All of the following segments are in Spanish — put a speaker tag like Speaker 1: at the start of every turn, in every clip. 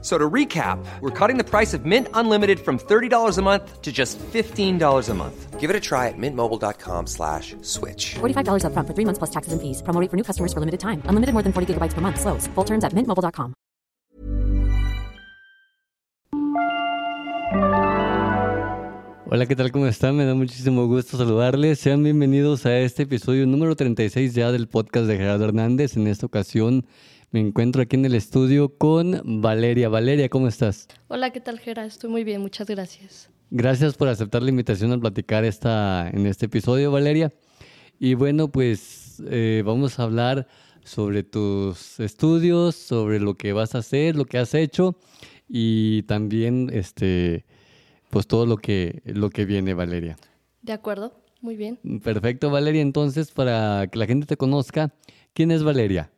Speaker 1: So to recap, we're cutting the price of Mint Unlimited from $30 a month to just $15 a month.
Speaker 2: Give it a try at mintmobile.com slash switch.
Speaker 3: $45 upfront for three months plus taxes and fees. Promo rate for new customers for limited time. Unlimited more than 40 gigabytes per month. Slows. Full terms at mintmobile.com.
Speaker 4: Hola, ¿qué tal? ¿Cómo están? Me da muchísimo gusto saludarles. Sean bienvenidos a este episodio número 36 ya del podcast de Gerardo Hernández. En esta ocasión me encuentro aquí en el estudio con Valeria. Valeria, ¿cómo estás?
Speaker 5: Hola, ¿qué tal, Gera? Estoy muy bien, muchas gracias.
Speaker 4: Gracias por aceptar la invitación a platicar esta, en este episodio, Valeria. Y bueno, pues eh, vamos a hablar sobre tus estudios, sobre lo que vas a hacer, lo que has hecho y también este pues todo lo que lo que viene, Valeria.
Speaker 5: De acuerdo, muy bien.
Speaker 4: Perfecto, Valeria. Entonces, para que la gente te conozca, ¿quién es Valeria?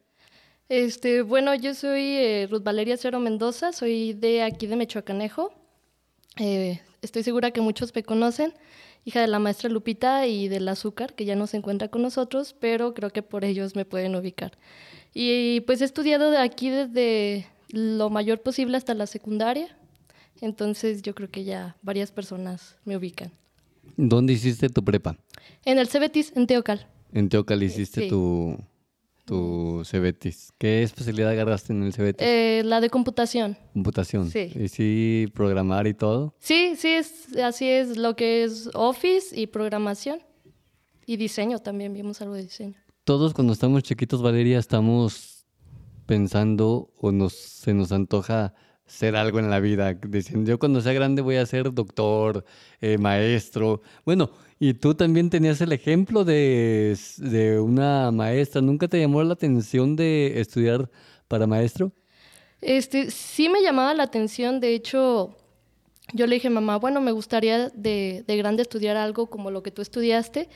Speaker 5: Este, bueno, yo soy eh, Ruth Valeria Cero Mendoza, soy de aquí de Mechoacanejo. Eh, estoy segura que muchos me conocen, hija de la maestra Lupita y del azúcar, que ya no se encuentra con nosotros, pero creo que por ellos me pueden ubicar. Y pues he estudiado de aquí desde lo mayor posible hasta la secundaria, entonces yo creo que ya varias personas me ubican.
Speaker 4: ¿Dónde hiciste tu prepa?
Speaker 5: En el Cebetis, en Teocal.
Speaker 4: En Teocal hiciste
Speaker 5: Sí.
Speaker 4: tu, tu Cebetis. ¿Qué especialidad agarraste en el Cebetis?
Speaker 5: Eh, la de computación.
Speaker 4: Computación.
Speaker 5: sí.
Speaker 4: ¿Y sí programar y todo?
Speaker 5: Sí, sí, es, así es lo que es Office y programación. Y diseño también, vimos algo de diseño.
Speaker 4: Todos cuando estamos chiquitos, Valeria, estamos pensando o nos, se nos antoja ser algo en la vida. Diciendo, yo cuando sea grande voy a ser doctor, eh, maestro. Bueno, y tú también tenías el ejemplo de, de una maestra. ¿Nunca te llamó la atención de estudiar para maestro?
Speaker 5: Este, sí me llamaba la atención, de hecho, yo le dije, mamá, bueno, me gustaría de, de grande estudiar algo como lo que tú estudiaste,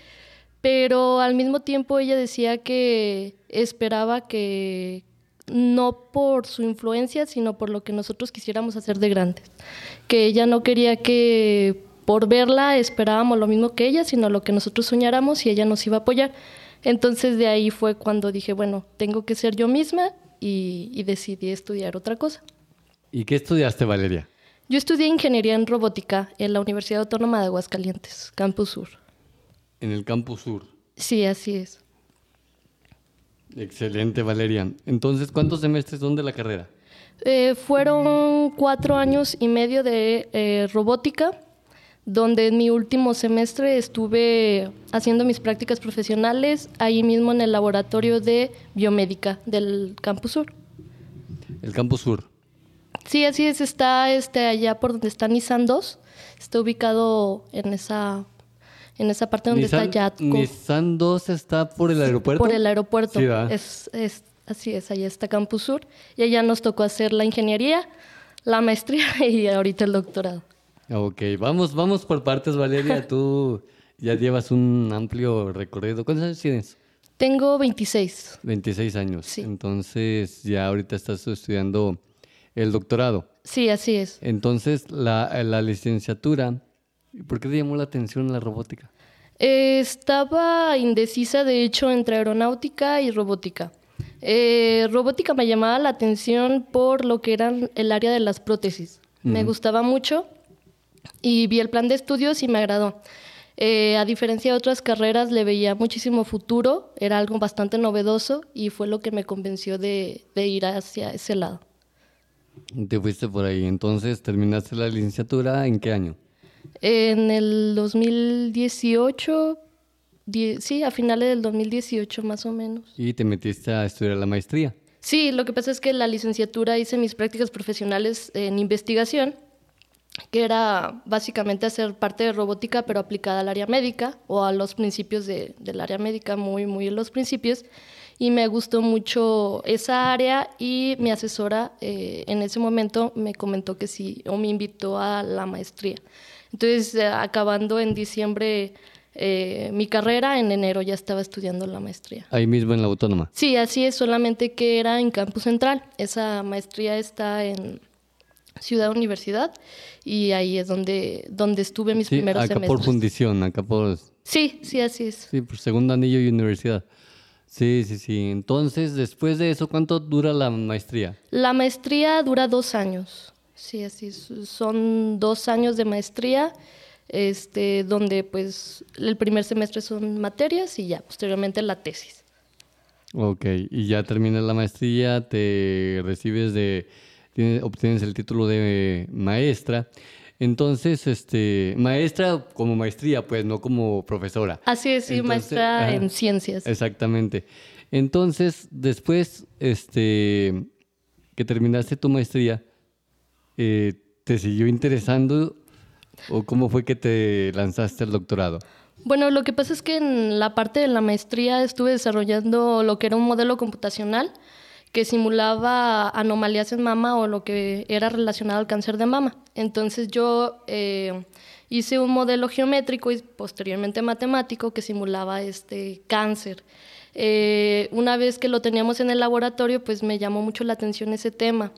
Speaker 5: pero al mismo tiempo ella decía que esperaba que no por su influencia, sino por lo que nosotros quisiéramos hacer de grandes, que ella no quería que por verla esperábamos lo mismo que ella, sino lo que nosotros soñáramos y ella nos iba a apoyar. Entonces de ahí fue cuando dije, bueno, tengo que ser yo misma y, y decidí estudiar otra cosa.
Speaker 4: ¿Y qué estudiaste, Valeria?
Speaker 5: Yo estudié ingeniería en robótica en la Universidad Autónoma de Aguascalientes, Campus Sur.
Speaker 4: En el Campus Sur.
Speaker 5: Sí, así es.
Speaker 4: Excelente, Valeria. Entonces, ¿cuántos semestres son de la carrera?
Speaker 5: Eh, fueron cuatro años y medio de eh, robótica, donde en mi último semestre estuve haciendo mis prácticas profesionales ahí mismo en el laboratorio de biomédica del Campus Sur.
Speaker 4: El Campus Sur.
Speaker 5: Sí, así es, está este, allá por donde está Nissan 2, está ubicado en esa, en esa parte donde
Speaker 4: Nissan,
Speaker 5: está Yatco.
Speaker 4: Nissan 2 está por el aeropuerto.
Speaker 5: Por el aeropuerto.
Speaker 4: Sí,
Speaker 5: es- así es, allá está Campus Sur. Y allá nos tocó hacer la ingeniería, la maestría y ahorita el doctorado.
Speaker 4: Ok, vamos, vamos por partes, Valeria. Tú ya llevas un amplio recorrido. ¿Cuántos años tienes?
Speaker 5: Tengo 26.
Speaker 4: 26 años.
Speaker 5: Sí.
Speaker 4: Entonces, ya ahorita estás estudiando el doctorado.
Speaker 5: Sí, así es.
Speaker 4: Entonces, la, la licenciatura, ¿por qué te llamó la atención la robótica?
Speaker 5: Eh, estaba indecisa, de hecho, entre aeronáutica y robótica. Eh, robótica me llamaba la atención por lo que eran el área de las prótesis. Me gustaba mucho y vi el plan de estudios y me agradó. Eh, a diferencia de otras carreras, le veía muchísimo futuro, era algo bastante novedoso y fue lo que me convenció de, de ir hacia ese lado.
Speaker 4: Te fuiste por ahí. Entonces, ¿terminaste la licenciatura en qué año?
Speaker 5: En el 2018, die- sí, a finales del 2018 más o menos.
Speaker 4: Y te metiste a estudiar la maestría.
Speaker 5: Sí, lo que pasa es que la licenciatura hice mis prácticas profesionales en investigación, que era básicamente hacer parte de robótica, pero aplicada al área médica o a los principios de- del área médica, muy, muy en los principios. Y me gustó mucho esa área y mi asesora eh, en ese momento me comentó que sí, o me invitó a la maestría. Entonces, eh, acabando en diciembre eh, mi carrera, en enero ya estaba estudiando la maestría.
Speaker 4: Ahí mismo en la autónoma.
Speaker 5: Sí, así es, solamente que era en Campus Central. Esa maestría está en Ciudad Universidad y ahí es donde, donde estuve mis
Speaker 4: Sí,
Speaker 5: primeros
Speaker 4: acá
Speaker 5: semestres.
Speaker 4: por fundición, acá por...
Speaker 5: Sí, sí, así es.
Speaker 4: Sí, por segundo anillo y universidad. Sí, sí, sí. Entonces, después de eso, ¿cuánto dura la maestría?
Speaker 5: La maestría dura dos años. Sí, así es. Son dos años de maestría, este, donde pues el primer semestre son materias y ya posteriormente la tesis.
Speaker 4: Ok, y ya terminas la maestría, te recibes de, tienes- obtienes el título de maestra. Entonces, este, maestra como maestría, pues, no como profesora.
Speaker 5: Así es, sí,
Speaker 4: Entonces,
Speaker 5: maestra
Speaker 4: ajá.
Speaker 5: en ciencias.
Speaker 4: Exactamente. Entonces, después, este, que terminaste tu maestría, eh, ¿te siguió interesando o cómo fue que te lanzaste al doctorado?
Speaker 5: Bueno, lo que pasa es que en la parte de la maestría estuve desarrollando lo que era un modelo computacional que simulaba anomalías en mama o lo que era relacionado al cáncer de mama. Entonces yo eh, hice un modelo geométrico y posteriormente matemático que simulaba este cáncer. Eh, una vez que lo teníamos en el laboratorio, pues me llamó mucho la atención ese tema.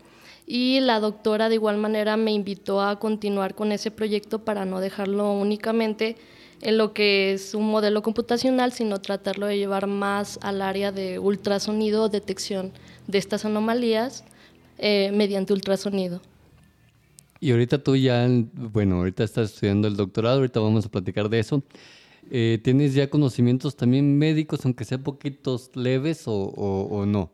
Speaker 5: Y la doctora de igual manera me invitó a continuar con ese proyecto para no dejarlo únicamente en lo que es un modelo computacional, sino tratarlo de llevar más al área de ultrasonido, detección de estas anomalías eh, mediante ultrasonido.
Speaker 4: Y ahorita tú ya, bueno, ahorita estás estudiando el doctorado, ahorita vamos a platicar de eso. Eh, ¿Tienes ya conocimientos también médicos, aunque sean poquitos leves o, o- o no?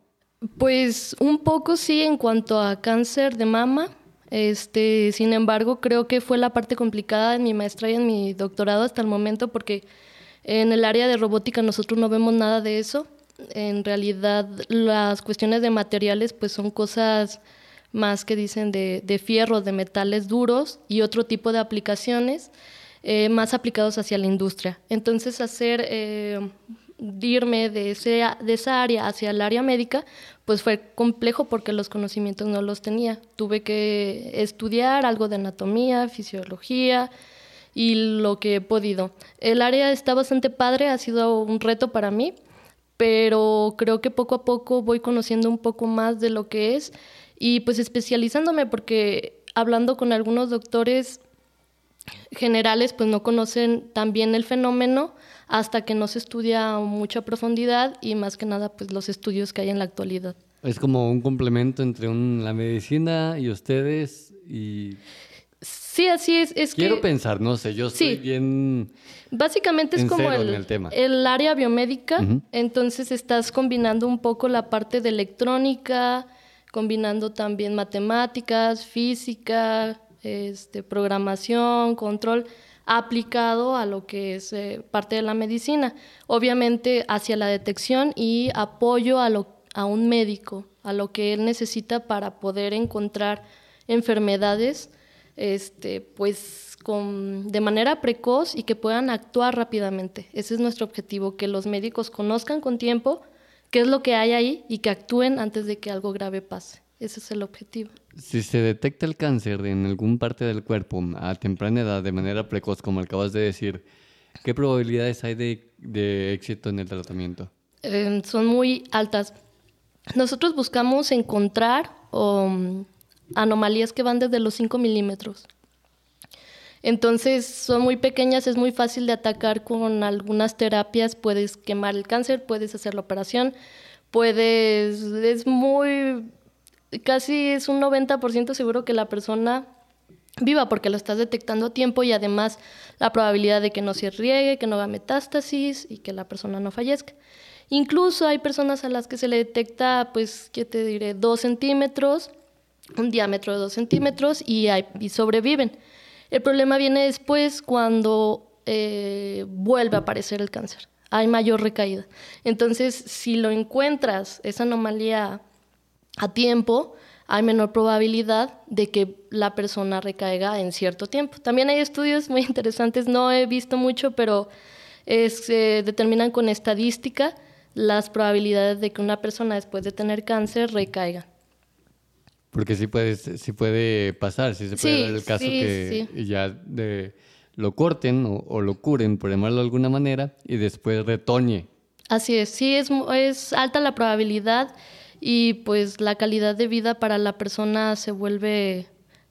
Speaker 5: Pues un poco sí en cuanto a cáncer de mama. Este, sin embargo, creo que fue la parte complicada en mi maestría y en mi doctorado hasta el momento porque en el área de robótica nosotros no vemos nada de eso. En realidad, las cuestiones de materiales pues son cosas más que dicen de, de fierro, de metales duros y otro tipo de aplicaciones eh, más aplicados hacia la industria. Entonces, hacer eh, irme de, ese, de esa área hacia el área médica, pues fue complejo porque los conocimientos no los tenía. Tuve que estudiar algo de anatomía, fisiología y lo que he podido. El área está bastante padre, ha sido un reto para mí, pero creo que poco a poco voy conociendo un poco más de lo que es y pues especializándome porque hablando con algunos doctores generales pues no conocen tan bien el fenómeno hasta que no se estudia a mucha profundidad y más que nada pues los estudios que hay en la actualidad.
Speaker 4: Es como un complemento entre un- la medicina y ustedes y
Speaker 5: Sí, así es. Es
Speaker 4: quiero
Speaker 5: que
Speaker 4: pensar, no sé, yo estoy
Speaker 5: Sí.
Speaker 4: bien...
Speaker 5: básicamente es
Speaker 4: en
Speaker 5: como el,
Speaker 4: el tema.
Speaker 5: el área biomédica, entonces estás combinando un poco la parte de electrónica, combinando también matemáticas, física, este, programación, control aplicado a lo que es eh, parte de la medicina. Obviamente hacia la detección y apoyo a, lo, a un médico, a lo que él necesita para poder encontrar enfermedades este, pues con, de manera precoz y que puedan actuar rápidamente. Ese es nuestro objetivo, que los médicos conozcan con tiempo qué es lo que hay ahí y que actúen antes de que algo grave pase. Ese es el objetivo.
Speaker 4: Si se detecta el cáncer en algún parte del cuerpo a temprana edad de manera precoz, como acabas de decir, ¿qué probabilidades hay de, de éxito en el tratamiento?
Speaker 5: Eh, son muy altas. Nosotros buscamos encontrar um, anomalías que van desde los 5 milímetros. Entonces son muy pequeñas, es muy fácil de atacar con algunas terapias. Puedes quemar el cáncer, puedes hacer la operación, puedes. Es muy. casi es un 90% seguro que la persona viva porque lo estás detectando a tiempo y además la probabilidad de que no se riegue, que no haga metástasis y que la persona no fallezca. Incluso hay personas a las que se le detecta, pues, ¿qué te diré? Dos centímetros, un diámetro de dos centímetros y, hay- y sobreviven. El problema viene después cuando eh, vuelve a aparecer el cáncer. Hay mayor recaída. Entonces, si lo encuentras, esa anomalía a tiempo, hay menor probabilidad de que la persona recaiga en cierto tiempo. También hay estudios muy interesantes, no he visto mucho, pero es, eh, determinan con estadística las probabilidades de que una persona después de tener cáncer recaiga.
Speaker 4: Porque sí puede, sí puede pasar, sí se puede
Speaker 5: Sí,
Speaker 4: dar el caso
Speaker 5: sí,
Speaker 4: que ya de, lo corten o, o lo curen, por llamarlo de alguna manera, y después retoñe.
Speaker 5: Así es, sí, es, es alta la probabilidad y pues la calidad de vida para la persona se vuelve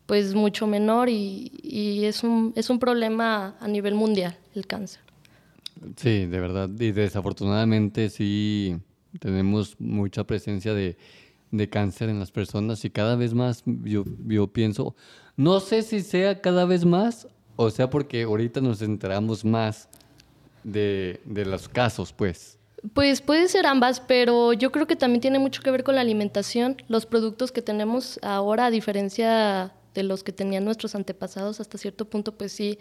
Speaker 5: pues mucho menor y, y es, un, es un problema a nivel mundial el cáncer.
Speaker 4: Sí, de verdad. Y desafortunadamente sí tenemos mucha presencia de, de cáncer en las personas y cada vez más yo, pienso, no sé si sea cada vez más o sea porque ahorita nos enteramos más de, de los casos, pues.
Speaker 5: Pues puede ser ambas, pero yo creo que también tiene mucho que ver con la alimentación. Los productos que tenemos ahora, a diferencia de los que tenían nuestros antepasados, hasta cierto punto, pues sí,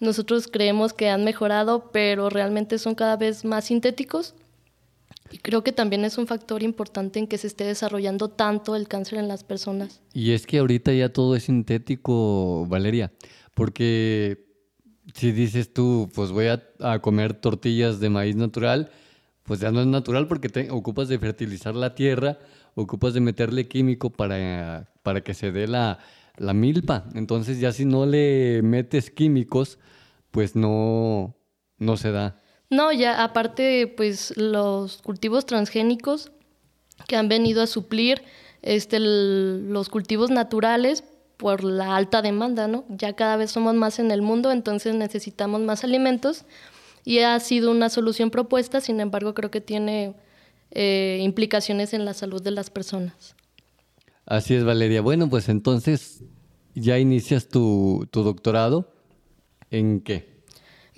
Speaker 5: nosotros creemos que han mejorado, pero realmente son cada vez más sintéticos. Y creo que también es un factor importante en que se esté desarrollando tanto el cáncer en las personas.
Speaker 4: Y es que ahorita ya todo es sintético, Valeria, porque si dices tú, pues voy a, a comer tortillas de maíz natural, pues ya no es natural porque te ocupas de fertilizar la tierra, ocupas de meterle químico para, para que se dé la, la milpa. Entonces ya si no le metes químicos, pues no, no se da.
Speaker 5: No, ya aparte, pues los cultivos transgénicos que han venido a suplir este, los cultivos naturales por la alta demanda, ¿no? Ya cada vez somos más en el mundo, entonces necesitamos más alimentos y ha sido una solución propuesta, sin embargo creo que tiene eh, implicaciones en la salud de las personas.
Speaker 4: Así es, Valeria. Bueno, pues entonces ya inicias tu, tu doctorado. ¿En qué?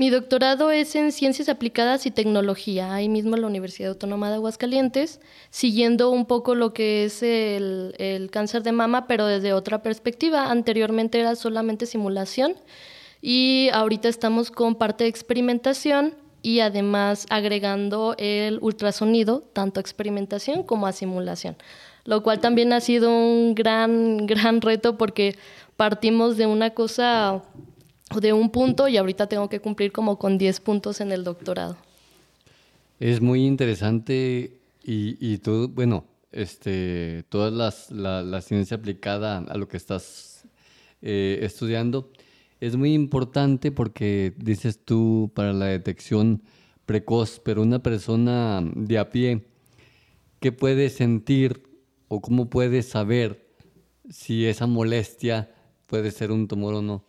Speaker 5: Mi doctorado es en Ciencias Aplicadas y Tecnología, ahí mismo en la Universidad Autónoma de Aguascalientes, siguiendo un poco lo que es el, el cáncer de mama, pero desde otra perspectiva. Anteriormente era solamente simulación y ahorita estamos con parte de experimentación y además agregando el ultrasonido, tanto a experimentación como a simulación, lo cual también ha sido un gran, gran reto porque partimos de una cosa de un punto y ahorita tengo que cumplir como con 10 puntos en el doctorado.
Speaker 4: Es muy interesante y, tú, bueno, este, toda la, la ciencia aplicada a lo que estás eh, estudiando es muy importante porque dices tú para la detección precoz, pero una persona de a pie, ¿qué puede sentir o cómo puede saber si esa molestia puede ser un tumor o no?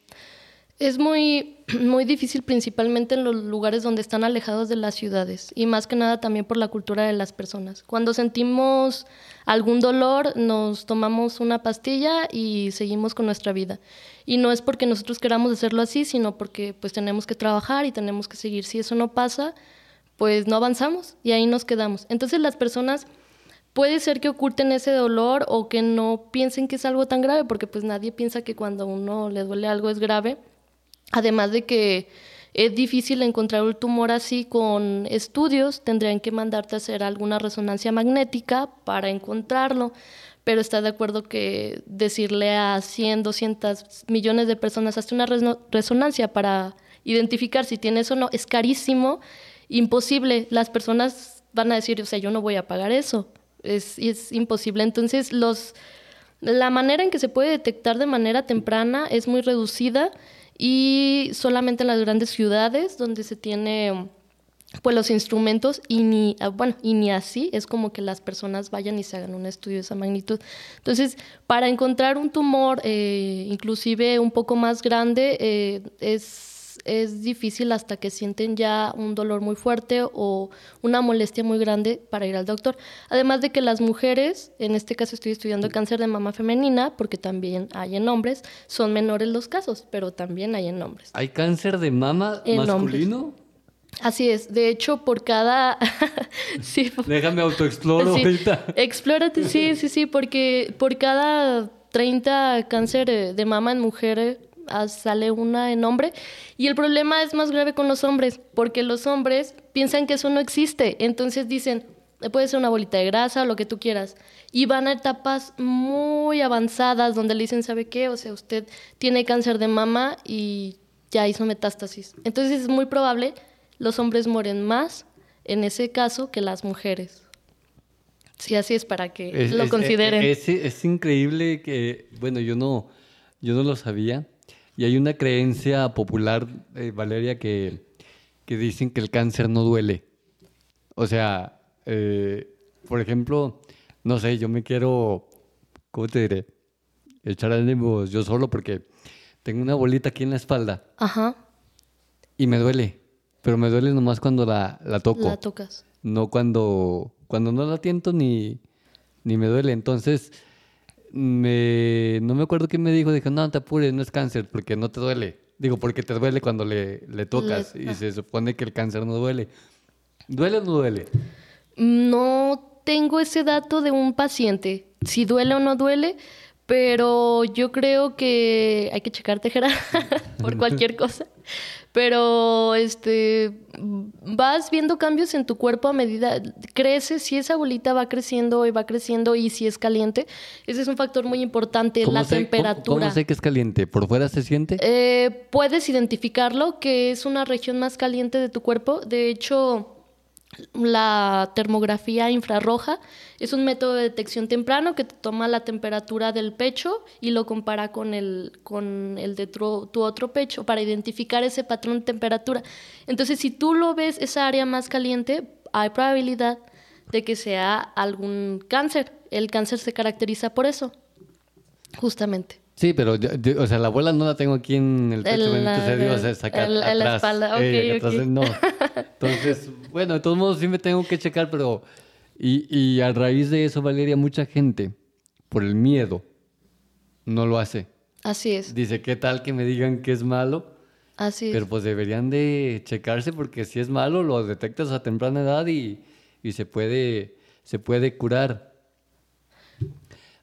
Speaker 5: Es muy, muy difícil principalmente en los lugares donde están alejados de las ciudades y más que nada también por la cultura de las personas. Cuando sentimos algún dolor nos tomamos una pastilla y seguimos con nuestra vida. Y no es porque nosotros queramos hacerlo así, sino porque pues tenemos que trabajar y tenemos que seguir. Si eso no pasa, pues no avanzamos y ahí nos quedamos. Entonces las personas puede ser que oculten ese dolor o que no piensen que es algo tan grave, porque pues nadie piensa que cuando a uno le duele algo es grave. Además de que es difícil encontrar un tumor así con estudios, tendrían que mandarte a hacer alguna resonancia magnética para encontrarlo, pero está de acuerdo que decirle a 100, 200 millones de personas, hazte una resonancia para identificar si tienes o no, es carísimo, imposible. Las personas van a decir, o sea, yo no voy a pagar eso, es, es imposible. Entonces, los, la manera en que se puede detectar de manera temprana es muy reducida y solamente en las grandes ciudades donde se tiene pues los instrumentos y ni ah, bueno y ni así es como que las personas vayan y se hagan un estudio de esa magnitud. Entonces para encontrar un tumor eh, inclusive un poco más grande eh, es es difícil hasta que sienten ya un dolor muy fuerte o una molestia muy grande para ir al doctor. Además de que las mujeres, en este caso estoy estudiando cáncer de mama femenina, porque también hay en hombres, son menores los casos, pero también hay en hombres.
Speaker 4: ¿Hay cáncer de mama
Speaker 5: En
Speaker 4: masculino?
Speaker 5: Así es, de hecho, por cada... sí,
Speaker 4: Déjame autoexploro
Speaker 5: Sí,
Speaker 4: ahorita.
Speaker 5: Explórate, sí, sí, sí, porque por cada 30 cáncer eh, de mama en mujeres ah, sale una en hombre. Y el problema es más grave con los hombres, porque los hombres piensan que eso no existe. Entonces dicen, "Eh, puede ser una bolita de grasa o lo que tú quieras. Y van a etapas muy avanzadas donde le dicen, ¿sabe qué? O sea, usted tiene cáncer de mama y ya hizo metástasis. Entonces es muy probable los hombres mueren más en ese caso que las mujeres. Sí, así es para que
Speaker 4: Es-
Speaker 5: lo
Speaker 4: es-
Speaker 5: consideren.
Speaker 4: Es, es increíble que, bueno, yo no, yo no lo sabía. Y hay una creencia popular, eh, Valeria, que, que dicen que el cáncer no duele. O sea, eh, por ejemplo, no sé, yo me quiero, ¿cómo te diré? Echar ánimos yo solo porque tengo una bolita aquí en la espalda
Speaker 5: Ajá,
Speaker 4: y me duele. Pero me duele nomás cuando la, la toco.
Speaker 5: la tocas.
Speaker 4: no cuando, cuando no la tiento ni, ni me duele. Entonces, me, no me acuerdo qué me dijo. Dijo, no, te apures, no es cáncer, porque no te duele. Digo, porque te duele cuando le, le tocas.
Speaker 5: Le-
Speaker 4: y se supone que el cáncer no duele. ¿Duele o no duele?
Speaker 5: No tengo ese dato de un paciente, si duele o no duele, pero yo creo que hay que checarte, Gerard, por cualquier cosa. Pero este vas viendo cambios en tu cuerpo a medida creces, si esa bolita va creciendo y va creciendo y si es caliente, ese es un factor muy importante, la
Speaker 4: sé-
Speaker 5: temperatura.
Speaker 4: ¿Cómo sé que es caliente? ¿Por fuera se siente?
Speaker 5: Eh, puedes identificarlo, que es una región más caliente de tu cuerpo. De hecho, la termografía infrarroja es un método de detección temprano que te toma la temperatura del pecho y lo compara con el, con el de tu, tu otro pecho para identificar ese patrón de temperatura. Entonces, si tú lo ves, esa área más caliente, hay probabilidad de que sea algún cáncer. El cáncer se caracteriza por eso, justamente.
Speaker 4: Sí, pero, yo- yo- o sea, la bola no la tengo aquí en el pecho,
Speaker 5: En
Speaker 4: bendito sea Dios, acá
Speaker 5: la- espalda, ok,
Speaker 4: Eh, atrás,
Speaker 5: ok.
Speaker 4: no. Entonces, bueno, de todos modos sí me tengo que checar, pero... Y, y a raíz de eso, Valeria, mucha gente, por el miedo, no lo hace.
Speaker 5: Así es,
Speaker 4: Dice, ¿qué tal que me digan que es malo?
Speaker 5: así es.
Speaker 4: Pero pues deberían de checarse porque si es malo, lo detectas a temprana edad y, y se, puede, se puede curar.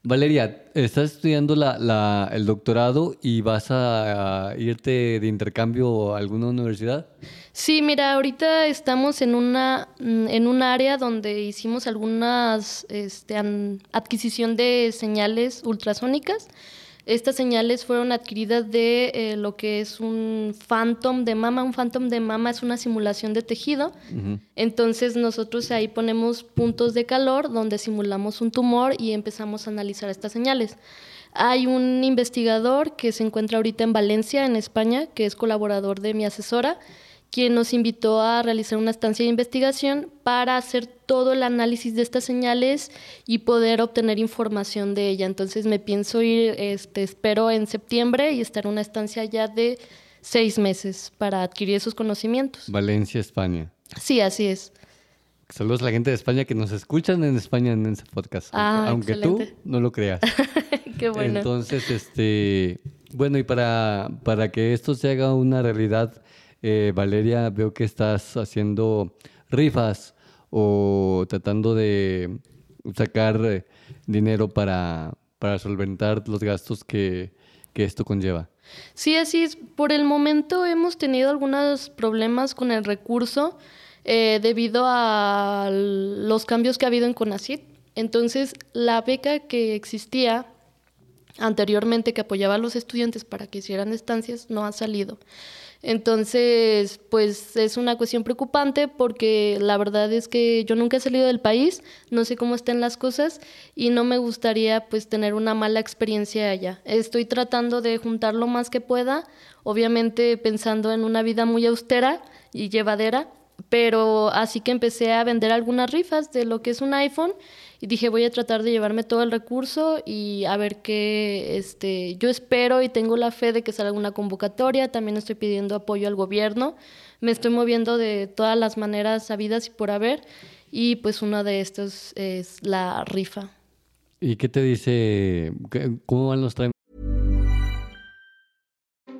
Speaker 4: Valeria, estás estudiando el doctorado y vas a, irte de intercambio a alguna universidad.
Speaker 5: Sí, mira, ahorita estamos en una mm, en un área donde hicimos algunas este, adquisición de señales ultrasónicas. Estas señales fueron adquiridas de eh, lo que es un phantom de mama. Un phantom de mama es una simulación de tejido. Entonces nosotros ahí ponemos puntos de calor donde simulamos un tumor y empezamos a analizar estas señales. Hay un investigador que se encuentra ahorita en Valencia, en España, que es colaborador de mi asesora, quien nos invitó a realizar una estancia de investigación para hacer todo el análisis de estas señales y poder obtener información de ella. Entonces me pienso ir, este, espero en septiembre y estar en una estancia ya de seis meses para adquirir esos conocimientos.
Speaker 4: Valencia, España.
Speaker 5: Sí, así es.
Speaker 4: Saludos a la gente de España que nos escuchan en España en ese podcast.
Speaker 5: Ah,
Speaker 4: aunque
Speaker 5: excelente.
Speaker 4: tú no lo creas.
Speaker 5: Qué bueno.
Speaker 4: Entonces, este, bueno, y para, para que esto se haga una realidad, eh, Valeria, veo que estás haciendo rifas o tratando de sacar eh, dinero para, para solventar los gastos que, que esto conlleva.
Speaker 5: Sí, así es. Por el momento hemos tenido algunos problemas con el recurso eh, debido a los cambios que ha habido en CONACYT. Entonces, la beca que existía anteriormente que apoyaba a los estudiantes para que hicieran estancias no ha salido. Entonces, pues es una cuestión preocupante porque la verdad es que yo nunca he salido del país, no sé cómo están las cosas y no me gustaría pues tener una mala experiencia allá. Estoy tratando de juntar lo más que pueda, obviamente pensando en una vida muy austera y llevadera, pero así que empecé a vender algunas rifas de lo que es un iPhone y dije voy a tratar de llevarme todo el recurso y a ver qué este yo espero y tengo la fe de que salga una convocatoria también estoy pidiendo apoyo al gobierno me estoy moviendo de todas las maneras sabidas y por haber y pues una de estas es la rifa
Speaker 4: ¿Y qué te dice? ¿Qué- ¿Cómo van los trámites?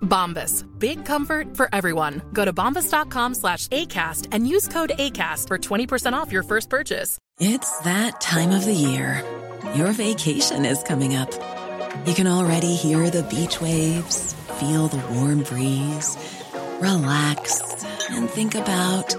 Speaker 6: Bombas. Big comfort for everyone. Go to bombas.com slash ACAST and use code ACAST for 20% off your first purchase.
Speaker 7: It's that time of the year. Your vacation is coming up. You can already hear the beach waves, feel the warm breeze, relax, and think about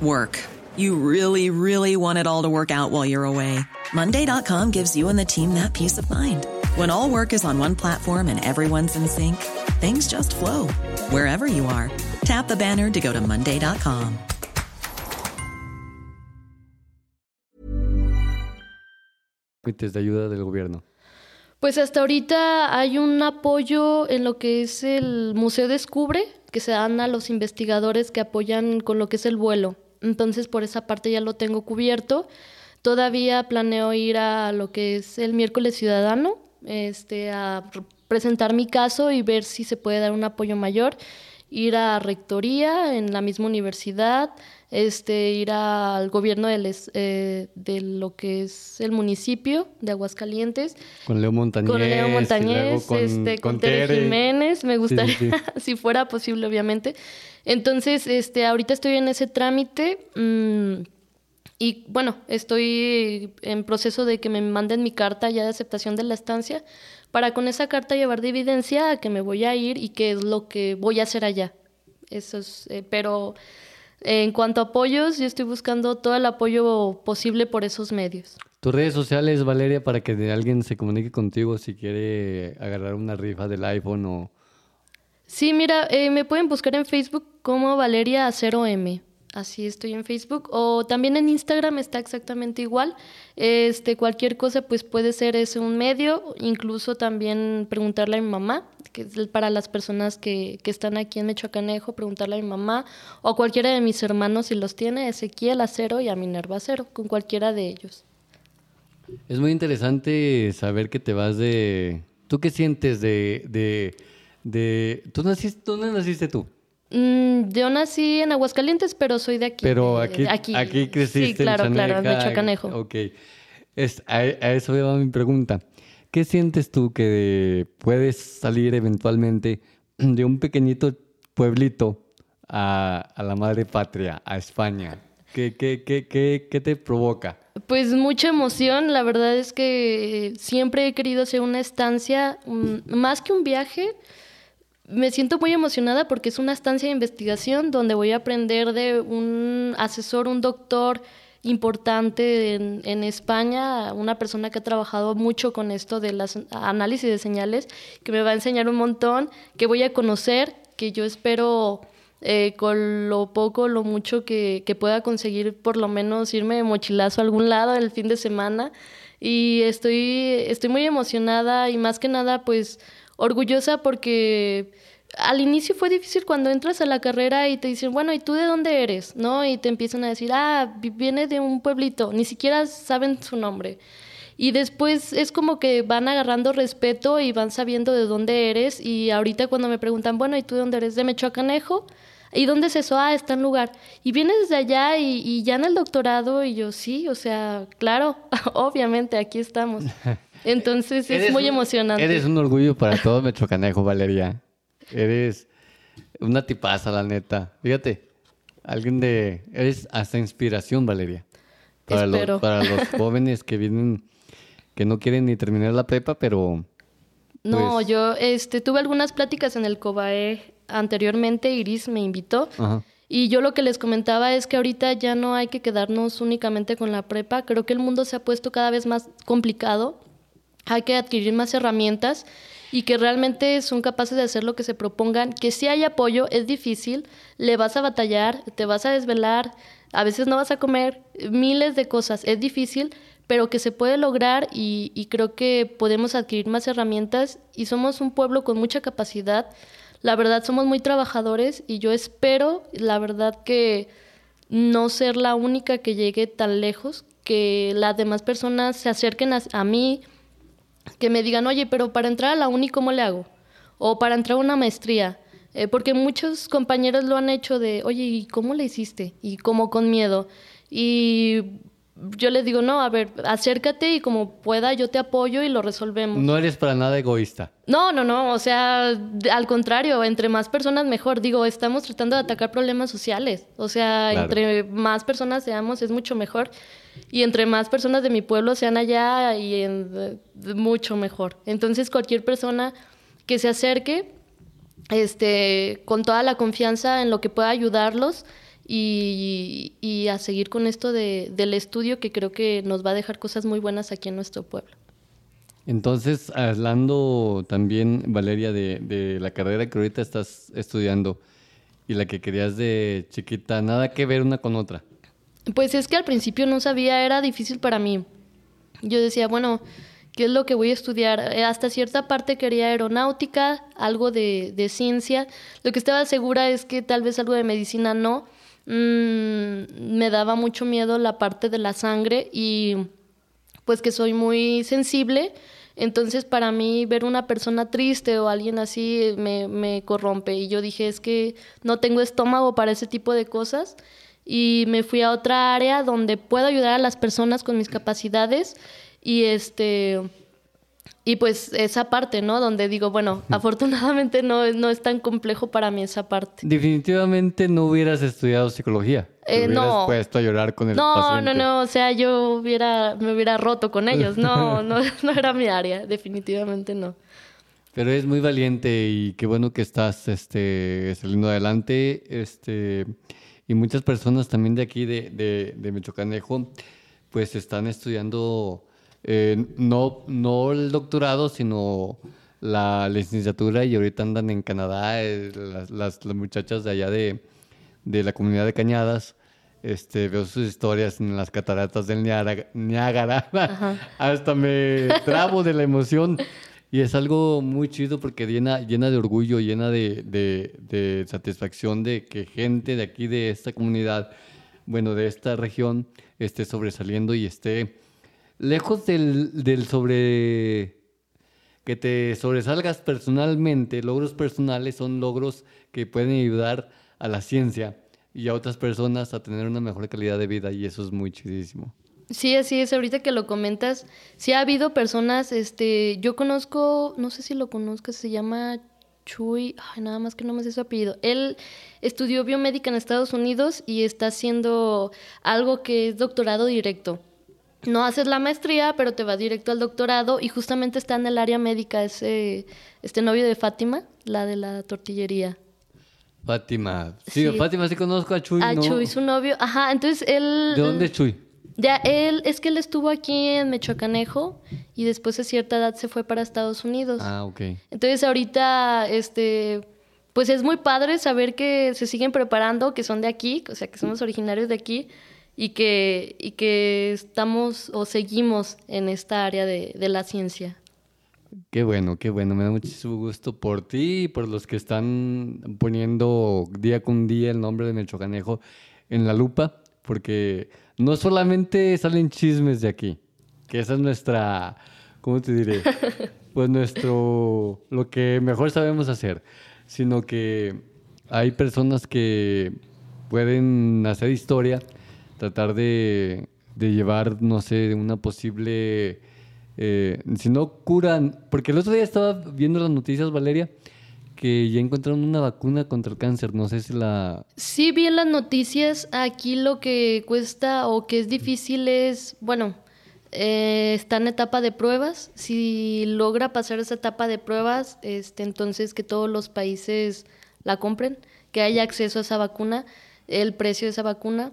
Speaker 7: work. You really, really want it all to work out while you're away. Monday.com gives you and the team that peace of mind. When all work is on one platform and everyone's in sync, things just flow wherever you are. Tap the banner to go to Monday.com.
Speaker 4: de ayuda del gobierno?
Speaker 5: Pues hasta ahorita hay un apoyo en lo que es el Museo Descubre, que se dan a los investigadores que apoyan con lo que es el vuelo. Entonces por esa parte ya lo tengo cubierto. Todavía planeo ir a lo que es el miércoles ciudadano, este, a presentar mi caso y ver si se puede dar un apoyo mayor, ir a rectoría en la misma universidad, este, ir al gobierno eh, de lo que es el municipio de Aguascalientes.
Speaker 4: Con Leo Montañez.
Speaker 5: Con Leo Montañez, con, este, con, Tere Jiménez, me gustaría, si fuera posible, obviamente. Entonces, este, ahorita estoy en ese trámite. Mm, y bueno, estoy en proceso de que me manden mi carta ya de aceptación de la estancia para con esa carta llevar de evidencia a que me voy a ir y qué es lo que voy a hacer allá. Eso es, eh, pero en cuanto a apoyos, yo estoy buscando todo el apoyo posible por esos medios.
Speaker 4: Tus redes sociales, Valeria, para que alguien se comunique contigo si quiere agarrar una rifa del iPhone o...
Speaker 5: Sí, mira, eh, me pueden buscar en Facebook como Valeria 0M. Así estoy en Facebook. O también en Instagram está exactamente igual. Este, cualquier cosa, pues puede ser ese un medio. Incluso también preguntarle a mi mamá, que es para las personas que, que están aquí en Mechoacanejo, preguntarle a mi mamá o cualquiera de mis hermanos si los tiene, Ezequiel Acero y a Minerva Acero, con cualquiera de ellos.
Speaker 4: Es muy interesante saber que te vas de... ¿Tú qué sientes de... de, de... ¿Tú naciste, ¿Dónde naciste tú?
Speaker 5: Mm, yo nací en Aguascalientes, pero soy de aquí.
Speaker 4: Pero aquí, aquí, creciste
Speaker 5: Sí, claro, claro, en Mechoacanejo.
Speaker 4: Ok. Es, a, eso me va mi pregunta. ¿Qué sientes tú que puedes salir eventualmente de un pequeñito pueblito a, a la madre patria, a España? ¿Qué, qué, qué, qué, qué te provoca?
Speaker 5: Pues mucha emoción, la verdad es que siempre he querido hacer una estancia, más que un viaje, me siento muy emocionada porque es una estancia de investigación donde voy a aprender de un asesor, un doctor importante en, España, una persona que ha trabajado mucho con esto de las análisis de señales, que me va a enseñar un montón, que voy a conocer, que yo espero eh, con lo poco, lo mucho que, que, pueda conseguir, por lo menos irme de mochilazo a algún lado el fin de semana. Y estoy, estoy muy emocionada y más que nada, pues orgullosa porque al inicio fue difícil cuando entras a la carrera y te dicen, bueno, ¿y tú de dónde eres? ¿No? Y te empiezan a decir, ah, viene de un pueblito, ni siquiera saben su nombre. Y después es como que van agarrando respeto y van sabiendo de dónde eres. Y ahorita cuando me preguntan, bueno, ¿y tú de dónde eres? De Mechoacanejo. ¿Y dónde es eso? Ah, está en lugar. Y vienes desde allá y, ya en el doctorado. Y yo, sí, o sea, claro, obviamente, aquí estamos. Entonces es muy emocionante.
Speaker 4: Eres un orgullo para todo Mechoacanejo, Valeria. Eres una tipaza, la neta. Fíjate, alguien de... Eres hasta inspiración, Valeria. Para, los, para los jóvenes que vienen, que no quieren ni terminar la prepa, pero...
Speaker 5: No, pues yo este, tuve algunas pláticas en el COBAE anteriormente, Iris me invitó. Y yo lo que les comentaba es que ahorita ya no hay que quedarnos únicamente con la prepa. Creo que el mundo se ha puesto cada vez más complicado. Hay que adquirir más herramientas y que realmente son capaces de hacer lo que se propongan, que si hay apoyo, es difícil, le vas a batallar, te vas a desvelar, a veces no vas a comer, miles de cosas, es difícil, pero que se puede lograr y, y creo que podemos adquirir más herramientas y somos un pueblo con mucha capacidad. La verdad, somos muy trabajadores y yo espero, la verdad, que no ser la única que llegue tan lejos, que las demás personas se acerquen a mí, que me digan, oye, pero para entrar a la uni, ¿cómo le hago? O para entrar a una maestría. Eh, porque muchos compañeros lo han hecho de, oye, ¿y cómo le hiciste? Y como con miedo. Y yo les digo, no, a ver, acércate y como pueda yo te apoyo y lo resolvemos.
Speaker 4: No eres para nada egoísta.
Speaker 5: No, no, no, o sea, al contrario, entre más personas mejor. Digo, estamos tratando de atacar problemas sociales. O sea, entre más personas seamos es mucho mejor. Y entre más personas de mi pueblo sean allá y en, mucho mejor. Entonces, cualquier persona que se acerque, este, con toda la confianza en lo que pueda ayudarlos y, y a seguir con esto de, del estudio que creo que nos va a dejar cosas muy buenas aquí en nuestro pueblo.
Speaker 4: Entonces, hablando también, Valeria, de, de la carrera que ahorita estás estudiando y la que querías de chiquita, nada que ver una con otra.
Speaker 5: Pues es que al principio no sabía, era difícil para mí. Yo decía, bueno, ¿qué es lo que voy a estudiar? Eh, Hasta cierta parte quería aeronáutica, algo de, ciencia. Lo que estaba segura es que tal vez algo de medicina no. Mm, me daba mucho miedo la parte de la sangre y pues que soy muy sensible. Entonces para mí ver una persona triste o alguien así me, me corrompe. Y yo dije, es que no tengo estómago para ese tipo de cosas y me fui a otra área donde puedo ayudar a las personas con mis capacidades y este y pues esa parte, ¿no? Donde digo, bueno, afortunadamente no, no es tan complejo para mí esa parte.
Speaker 4: Definitivamente no hubieras estudiado psicología. Te
Speaker 5: Eh,
Speaker 4: hubieras
Speaker 5: no.
Speaker 4: puesto a llorar con el
Speaker 5: No,
Speaker 4: paciente.
Speaker 5: no, no, o sea, yo hubiera, me hubiera roto con ellos. No, no, no era mi área, definitivamente no.
Speaker 4: Pero es muy valiente y qué bueno que estás este, saliendo adelante. Este, y muchas personas también de aquí, de, de, de Michoacanejo, pues están estudiando eh, no, no el doctorado, sino la licenciatura y ahorita andan en Canadá, eh, las, las, las muchachas de allá de, de la comunidad de Cañadas. Este, veo sus historias en las cataratas del Niágara. Niágara. Hasta me trabo de la emoción. Y es algo muy chido porque llena, llena de orgullo, llena de, de- satisfacción de que gente de aquí, de esta comunidad, bueno, de esta región, esté sobresaliendo y esté lejos del, del sobre... que te sobresalgas personalmente, logros personales son logros que pueden ayudar a la ciencia y a otras personas a tener una mejor calidad de vida y eso es muy chidísimo.
Speaker 5: Sí, así es, ahorita que lo comentas, sí ha habido personas, este, yo conozco, no sé si lo conozcas, se llama Chuy, ay, nada más que no me sé su apellido. Él estudió biomédica en Estados Unidos y está haciendo algo que es doctorado directo. No haces la maestría, pero te vas directo al doctorado y justamente está en el área médica ese este novio de Fátima, la de la tortillería.
Speaker 4: Fátima. Sí,
Speaker 5: Sí.
Speaker 4: Fátima sí conozco a Chuy.
Speaker 5: Ah,
Speaker 4: ¿no?
Speaker 5: Chuy, su novio, ajá, entonces él
Speaker 4: ¿De dónde es Chuy?
Speaker 5: Ya, él, es que él estuvo aquí en Michoacanejo y después a cierta edad se fue para Estados Unidos.
Speaker 4: Ah, ok.
Speaker 5: Entonces ahorita, este, pues es muy padre saber que se siguen preparando, que son de aquí, o sea, que somos originarios de aquí y que, y que estamos o seguimos en esta área de, de la ciencia.
Speaker 4: Qué bueno, qué bueno. Me da muchísimo gusto por ti y por los que están poniendo día con día el nombre de Michoacanejo en la lupa, porque no solamente salen chismes de aquí, que esa es nuestra, ¿cómo te diré? Pues nuestro, lo que mejor sabemos hacer, sino que hay personas que pueden hacer historia, tratar de, de llevar, no sé, una posible eh, si no curan, porque el otro día estaba viendo las noticias, Valeria, que ya encontraron una vacuna contra el cáncer. No sé si la...
Speaker 5: Sí, vi en las noticias, aquí lo que cuesta o que es difícil es, bueno, eh, está en etapa de pruebas. Si logra pasar esa etapa de pruebas, este, entonces que todos los países la compren, que haya acceso a esa vacuna, el precio de esa vacuna.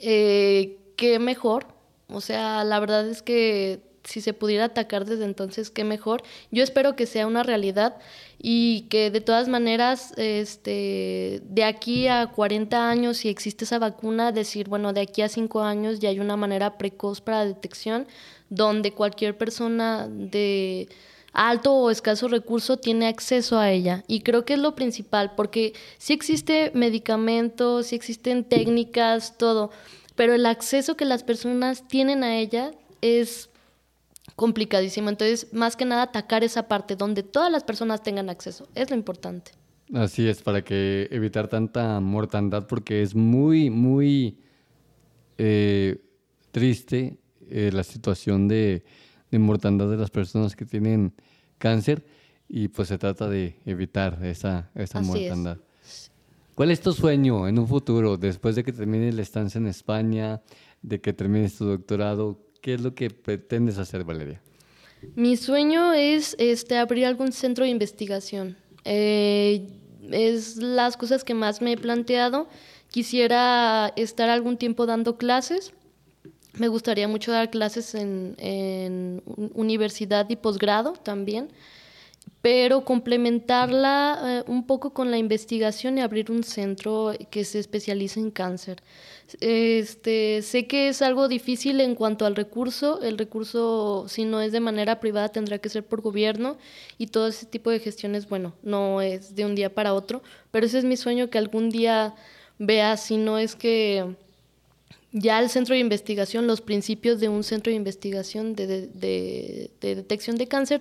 Speaker 5: Eh, qué mejor. O sea, la verdad es que si se pudiera atacar desde entonces, qué mejor. Yo espero que sea una realidad y que de todas maneras, este, de aquí a 40 años, si existe esa vacuna, decir, bueno, de aquí a 5 años ya hay una manera precoz para detección donde cualquier persona de alto o escaso recurso tiene acceso a ella. Y creo que es lo principal, porque sí existe medicamentos, sí existen técnicas, todo, pero el acceso que las personas tienen a ella es complicadísimo. Entonces, más que nada, atacar esa parte donde todas las personas tengan acceso. Es lo importante.
Speaker 4: Así es, para que evitar tanta mortandad, porque es muy, muy eh, triste eh, la situación de, de mortandad de las personas que tienen cáncer y pues se trata de evitar esa, esa
Speaker 5: Así es.
Speaker 4: mortandad. ¿Cuál es tu sueño en un futuro, después de que termines la estancia en España, de que termines tu doctorado? ¿Qué es lo que pretendes hacer, Valeria?
Speaker 5: Mi sueño es este, abrir algún centro de investigación. Eh, es las cosas que más me he planteado. quisiera estar algún tiempo dando clases. Me gustaría mucho dar clases en, en universidad y posgrado también pero complementarla eh, un poco con la investigación y abrir un centro que se especialice en cáncer. Este, sé que es algo difícil en cuanto al recurso. El recurso, si no es de manera privada, tendrá que ser por gobierno. Y todo ese tipo de gestiones, bueno, no es de un día para otro, pero ese es mi sueño que algún día vea, si no es que ya el centro de investigación, los principios de un centro de investigación de, de, detección de cáncer,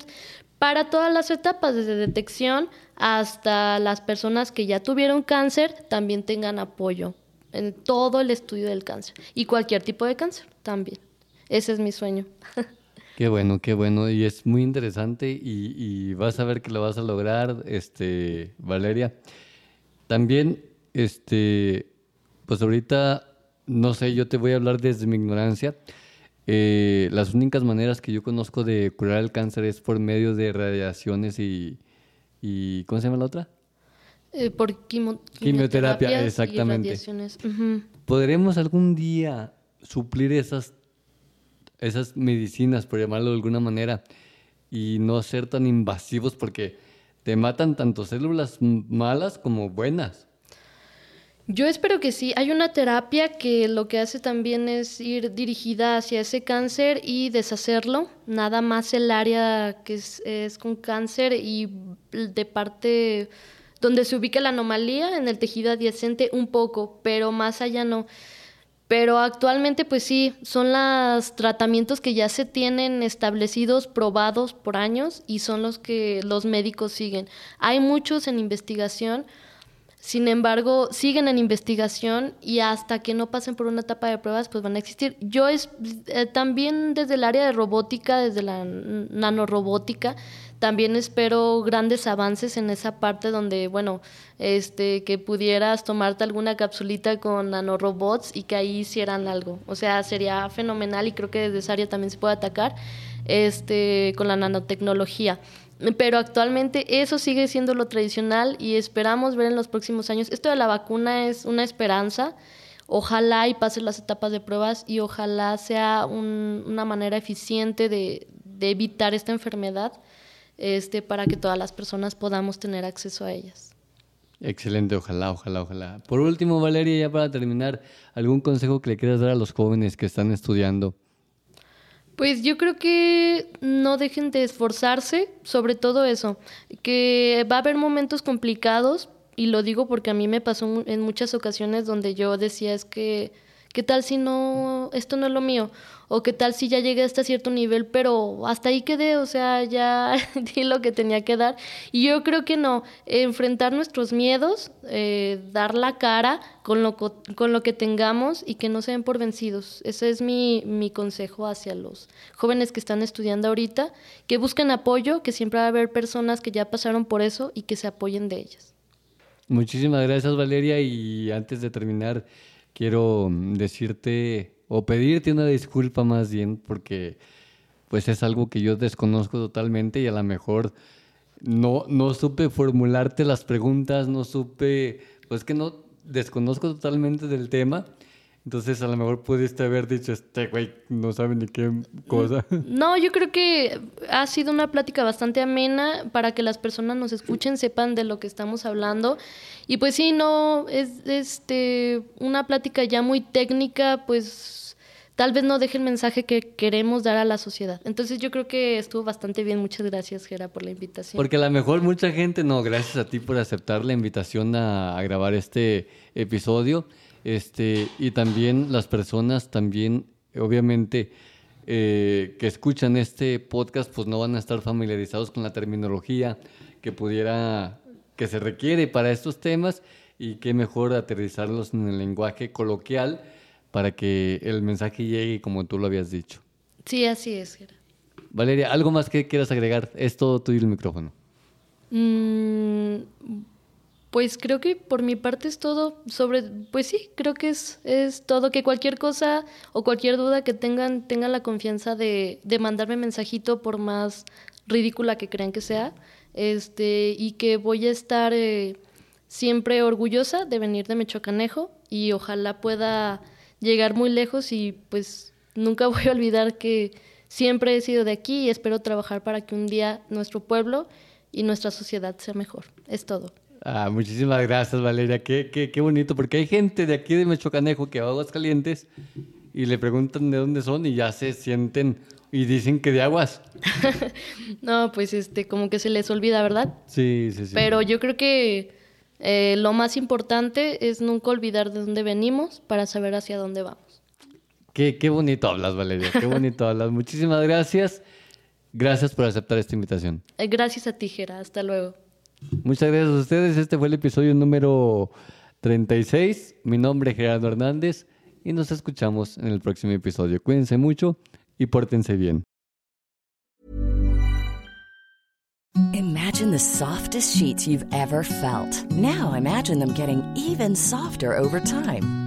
Speaker 5: para todas las etapas, desde detección hasta las personas que ya tuvieron cáncer, también tengan apoyo en todo el estudio del cáncer y cualquier tipo de cáncer también. Ese es mi sueño.
Speaker 4: Qué bueno, qué bueno. Y es muy interesante y, y, vas a ver que lo vas a lograr, este, Valeria. También, este, pues ahorita, no sé, yo te voy a hablar desde mi ignorancia. Eh, las únicas maneras que yo conozco de curar el cáncer es por medio de radiaciones y, y ¿cómo se llama la otra?
Speaker 5: Eh, por
Speaker 4: quimioterapia, exactamente. ¿Podremos algún día suplir esas, esas medicinas, por llamarlo de alguna manera, y no ser tan invasivos porque te matan tanto células malas como buenas?
Speaker 5: Yo espero que sí. Hay una terapia que lo que hace también es ir dirigida hacia ese cáncer y deshacerlo. Nada más el área que es, con cáncer y de parte donde se ubica la anomalía en el tejido adyacente un poco, pero más allá no. Pero actualmente pues sí, son los tratamientos que ya se tienen establecidos, probados por años y son los que los médicos siguen. Hay muchos en investigación sin embargo, siguen en investigación y hasta que no pasen por una etapa de pruebas, pues van a existir. Yo es eh, también desde el área de robótica, desde la nanorobótica, también espero grandes avances en esa parte donde, bueno, este, que pudieras tomarte alguna capsulita con nanorobots y que ahí hicieran algo. O sea, sería fenomenal y creo que desde esa área también se puede atacar este, con la nanotecnología. Pero actualmente eso sigue siendo lo tradicional y esperamos ver en los próximos años. Esto de la vacuna es una esperanza. Ojalá y pasen las etapas de pruebas y ojalá sea una manera eficiente de, evitar esta enfermedad este, para que todas las personas podamos tener acceso a ellas.
Speaker 4: Excelente, ojalá, ojalá, ojalá. Por último, Valeria, ya para terminar, ¿algún consejo que le quieras dar a los jóvenes que están estudiando
Speaker 5: pues yo creo que no dejen de esforzarse, sobre todo eso, que va a haber momentos complicados, y lo digo porque a mí me pasó en muchas ocasiones donde yo decía es que ¿Qué tal si no, esto no es lo mío? O qué tal si ya llegué hasta cierto nivel, pero hasta ahí quedé, o sea, ya di lo que tenía que dar. Y yo creo que no, enfrentar nuestros miedos, eh, dar la cara con lo, con lo que tengamos y que no se den por vencidos. Ese es mi, mi consejo hacia los jóvenes que están estudiando ahorita, que busquen apoyo, que siempre va a haber personas que ya pasaron por eso y que se apoyen de ellas.
Speaker 4: Muchísimas gracias Valeria y antes de terminar quiero mm, decirte o pedirte una disculpa más bien porque pues es algo que yo desconozco totalmente y a lo mejor no, no supe formularte las preguntas, no supe, pues que no desconozco totalmente del tema entonces a lo mejor pudiste haber dicho, este güey no sabe ni qué cosa.
Speaker 5: No, yo creo que ha sido una plática bastante amena para que las personas nos escuchen, sepan de lo que estamos hablando. Y pues sí, no, es este una plática ya muy técnica, pues tal vez no deje el mensaje que queremos dar a la sociedad. Entonces yo creo que estuvo bastante bien. Muchas gracias, Gera, por la invitación.
Speaker 4: Porque a lo mejor mucha gente, no, gracias a ti por aceptar la invitación a, a grabar este episodio. Este, y también las personas también, obviamente, eh, que escuchan este podcast, pues no van a estar familiarizados con la terminología que pudiera, que se requiere para estos temas y qué mejor aterrizarlos en el lenguaje coloquial para que el mensaje llegue como tú lo habías dicho.
Speaker 5: Sí, así es.
Speaker 4: Valeria, ¿algo más que quieras agregar? Es todo tuyo el micrófono.
Speaker 5: Mm, pues creo que por mi parte es todo sobre, pues sí, creo que es, es todo, que cualquier cosa o cualquier duda que tengan, tengan la confianza de, de mandarme mensajito por más ridícula que crean que sea, este, y que voy a estar eh, siempre orgullosa de venir de Mechocanejo y ojalá pueda llegar muy lejos y pues nunca voy a olvidar que siempre he sido de aquí y espero trabajar para que un día nuestro pueblo y nuestra sociedad sea mejor. Es todo.
Speaker 4: Ah, muchísimas gracias, Valeria. Qué, qué, qué bonito, porque hay gente de aquí de Mechocanejo que va a Aguascalientes y le preguntan de dónde son y ya se sienten y dicen que de aguas.
Speaker 5: no, pues este, como que se les olvida, ¿verdad?
Speaker 4: Sí, sí, sí.
Speaker 5: Pero yo creo que eh, lo más importante es nunca olvidar de dónde venimos para saber hacia dónde vamos.
Speaker 4: Qué, qué bonito hablas, Valeria. Qué bonito hablas. Muchísimas gracias. Gracias por aceptar esta invitación.
Speaker 5: Eh, gracias a ti, Gera. Hasta luego.
Speaker 4: Muchas gracias a ustedes. Este fue el episodio número 36. Mi nombre es Gerardo Hernández y nos escuchamos en el próximo episodio. Cuídense mucho y pórtense bien.
Speaker 8: Imagine the softest sheets you've ever felt. Now imagine them getting even softer over time.